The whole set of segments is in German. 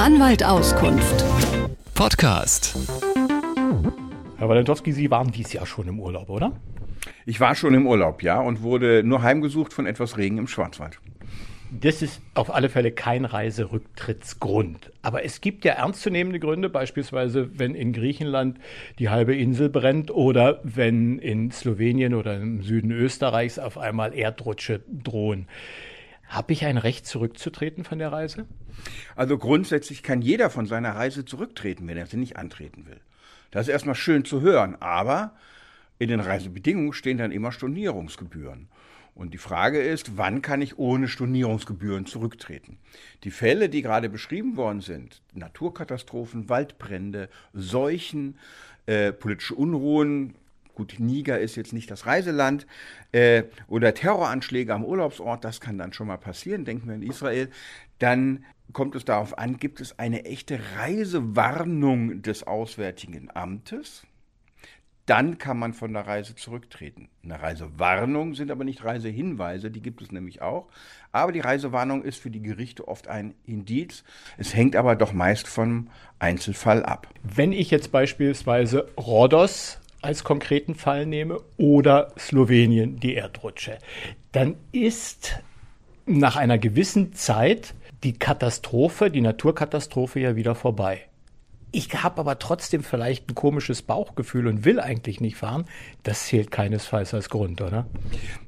Anwalt Auskunft. Podcast. Herr Walentowski, Sie waren dieses Jahr schon im Urlaub, oder? Ich war schon im Urlaub, ja, und wurde nur heimgesucht von etwas Regen im Schwarzwald. Das ist auf alle Fälle kein Reiserücktrittsgrund. Aber es gibt ja ernstzunehmende Gründe, beispielsweise wenn in Griechenland die halbe Insel brennt oder wenn in Slowenien oder im Süden Österreichs auf einmal Erdrutsche drohen. Habe ich ein Recht zurückzutreten von der Reise? Also grundsätzlich kann jeder von seiner Reise zurücktreten, wenn er sie nicht antreten will. Das ist erstmal schön zu hören, aber in den Reisebedingungen stehen dann immer Stornierungsgebühren. Und die Frage ist, wann kann ich ohne Stornierungsgebühren zurücktreten? Die Fälle, die gerade beschrieben worden sind, Naturkatastrophen, Waldbrände, Seuchen, äh, politische Unruhen, gut, Niger ist jetzt nicht das Reiseland, äh, oder Terroranschläge am Urlaubsort, das kann dann schon mal passieren, denken wir in Israel, dann kommt es darauf an, gibt es eine echte Reisewarnung des Auswärtigen Amtes? dann kann man von der Reise zurücktreten. Eine Reisewarnung sind aber nicht Reisehinweise, die gibt es nämlich auch. Aber die Reisewarnung ist für die Gerichte oft ein Indiz. Es hängt aber doch meist vom Einzelfall ab. Wenn ich jetzt beispielsweise Rhodos als konkreten Fall nehme oder Slowenien die Erdrutsche, dann ist nach einer gewissen Zeit die Katastrophe, die Naturkatastrophe ja wieder vorbei. Ich habe aber trotzdem vielleicht ein komisches Bauchgefühl und will eigentlich nicht fahren. Das zählt keinesfalls als Grund, oder?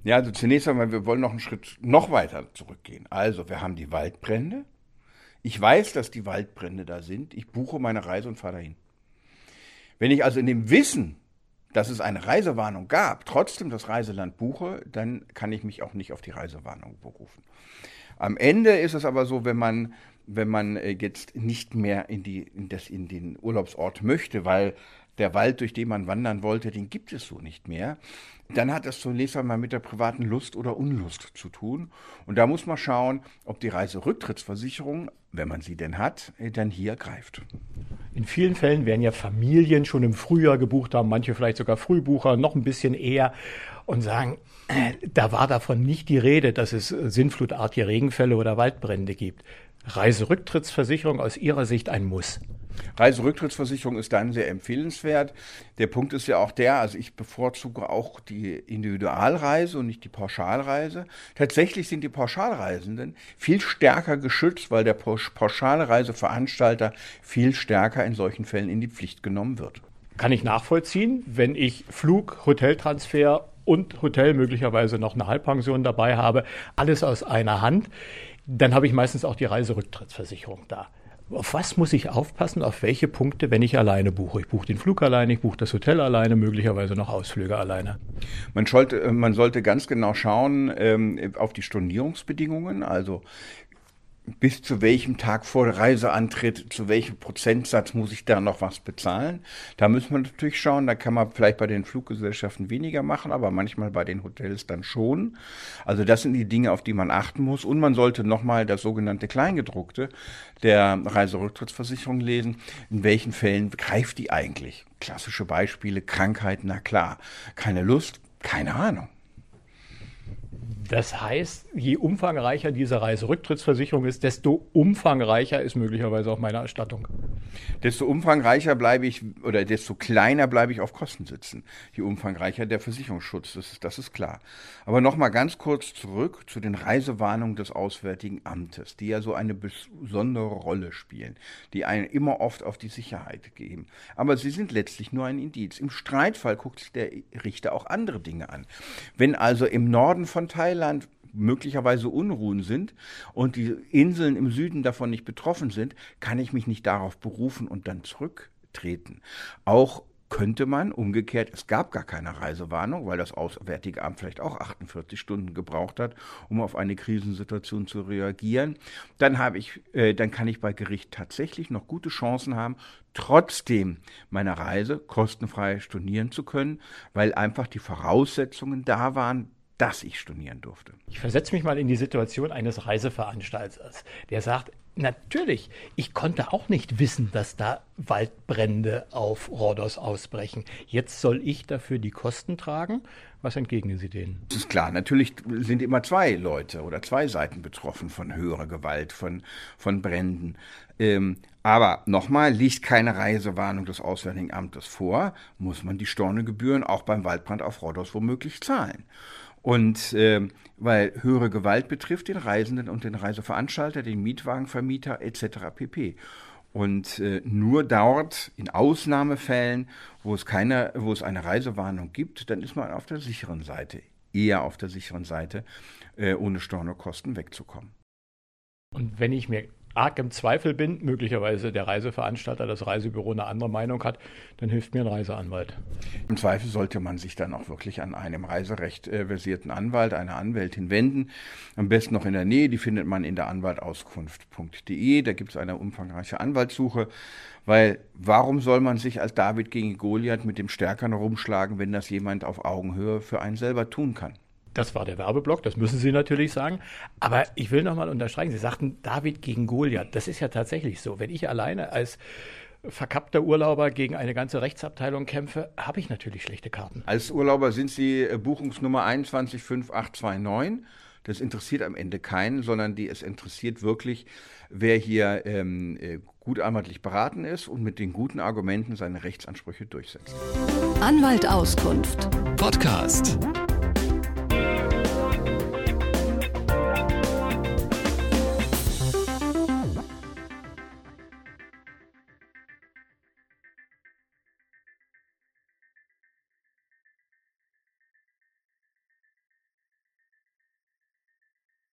Ja, also zunächst einmal, wir wollen noch einen Schritt noch weiter zurückgehen. Also, wir haben die Waldbrände. Ich weiß, dass die Waldbrände da sind. Ich buche meine Reise und fahre dahin. Wenn ich also in dem Wissen, dass es eine Reisewarnung gab, trotzdem das Reiseland buche, dann kann ich mich auch nicht auf die Reisewarnung berufen. Am Ende ist es aber so, wenn man wenn man äh, jetzt nicht mehr in, die, in, das, in den Urlaubsort möchte, weil der Wald, durch den man wandern wollte, den gibt es so nicht mehr, dann hat das zunächst einmal mit der privaten Lust oder Unlust zu tun. Und da muss man schauen, ob die Reiserücktrittsversicherung, wenn man sie denn hat, äh, dann hier greift. In vielen Fällen werden ja Familien schon im Frühjahr gebucht haben, manche vielleicht sogar Frühbucher, noch ein bisschen eher und sagen, äh, da war davon nicht die Rede, dass es sinnflutartige Regenfälle oder Waldbrände gibt. Reiserücktrittsversicherung aus Ihrer Sicht ein Muss? Reiserücktrittsversicherung ist dann sehr empfehlenswert. Der Punkt ist ja auch der, also ich bevorzuge auch die Individualreise und nicht die Pauschalreise. Tatsächlich sind die Pauschalreisenden viel stärker geschützt, weil der Pauschalreiseveranstalter viel stärker in solchen Fällen in die Pflicht genommen wird. Kann ich nachvollziehen, wenn ich Flug, Hoteltransfer und Hotel möglicherweise noch eine Halbpension dabei habe, alles aus einer Hand dann habe ich meistens auch die Reiserücktrittsversicherung da. Auf was muss ich aufpassen, auf welche Punkte, wenn ich alleine buche? Ich buche den Flug alleine, ich buche das Hotel alleine, möglicherweise noch Ausflüge alleine. Man sollte, äh, man sollte ganz genau schauen ähm, auf die Stornierungsbedingungen. Also bis zu welchem Tag vor Reiseantritt, zu welchem Prozentsatz muss ich da noch was bezahlen. Da müssen wir natürlich schauen, da kann man vielleicht bei den Fluggesellschaften weniger machen, aber manchmal bei den Hotels dann schon. Also das sind die Dinge, auf die man achten muss. Und man sollte nochmal das sogenannte Kleingedruckte der Reiserücktrittsversicherung lesen. In welchen Fällen greift die eigentlich? Klassische Beispiele, Krankheit, na klar. Keine Lust, keine Ahnung. Das heißt, je umfangreicher diese Reiserücktrittsversicherung ist, desto umfangreicher ist möglicherweise auch meine Erstattung. Desto umfangreicher bleibe ich oder desto kleiner bleibe ich auf Kosten sitzen. Je umfangreicher der Versicherungsschutz, das ist, das ist klar. Aber nochmal ganz kurz zurück zu den Reisewarnungen des Auswärtigen Amtes, die ja so eine besondere Rolle spielen, die einen immer oft auf die Sicherheit geben. Aber sie sind letztlich nur ein Indiz. Im Streitfall guckt sich der Richter auch andere Dinge an. Wenn also im Norden von Thailand Thailand möglicherweise Unruhen sind und die Inseln im Süden davon nicht betroffen sind, kann ich mich nicht darauf berufen und dann zurücktreten. Auch könnte man umgekehrt, es gab gar keine Reisewarnung, weil das Auswärtige Amt vielleicht auch 48 Stunden gebraucht hat, um auf eine Krisensituation zu reagieren, dann habe ich, äh, dann kann ich bei Gericht tatsächlich noch gute Chancen haben, trotzdem meiner Reise kostenfrei stornieren zu können, weil einfach die Voraussetzungen da waren, dass ich stornieren durfte. Ich versetze mich mal in die Situation eines Reiseveranstalters, der sagt, Natürlich. Ich konnte auch nicht wissen, dass da Waldbrände auf Rhodos ausbrechen. Jetzt soll ich dafür die Kosten tragen. Was entgegnen Sie denen? Das ist klar. Natürlich sind immer zwei Leute oder zwei Seiten betroffen von höherer Gewalt, von, von Bränden. Ähm, aber nochmal, liegt keine Reisewarnung des Auswärtigen Amtes vor, muss man die Stornogebühren auch beim Waldbrand auf Rhodos womöglich zahlen. Und äh, weil höhere Gewalt betrifft den Reisenden und den Reiseveranstalter, den Mietwagenvermieter etc. pp. Und äh, nur dort, in Ausnahmefällen, wo es, keine, wo es eine Reisewarnung gibt, dann ist man auf der sicheren Seite, eher auf der sicheren Seite, äh, ohne Stornokosten wegzukommen. Und wenn ich mir arg im Zweifel bin, möglicherweise der Reiseveranstalter, das Reisebüro eine andere Meinung hat, dann hilft mir ein Reiseanwalt. Im Zweifel sollte man sich dann auch wirklich an einem Reiserecht äh, versierten Anwalt, einer Anwältin wenden. Am besten noch in der Nähe, die findet man in der Anwaltauskunft.de. Da gibt es eine umfangreiche Anwaltssuche. Weil warum soll man sich als David gegen Goliath mit dem Stärkeren rumschlagen, wenn das jemand auf Augenhöhe für einen selber tun kann? Das war der Werbeblock, das müssen Sie natürlich sagen. Aber ich will nochmal unterstreichen, Sie sagten David gegen Goliath. Das ist ja tatsächlich so. Wenn ich alleine als verkappter Urlauber gegen eine ganze Rechtsabteilung kämpfe, habe ich natürlich schlechte Karten. Als Urlauber sind Sie äh, Buchungsnummer 215829. Das interessiert am Ende keinen, sondern die, es interessiert wirklich, wer hier ähm, äh, gutamtlich beraten ist und mit den guten Argumenten seine Rechtsansprüche durchsetzt. Anwalt Auskunft. Podcast.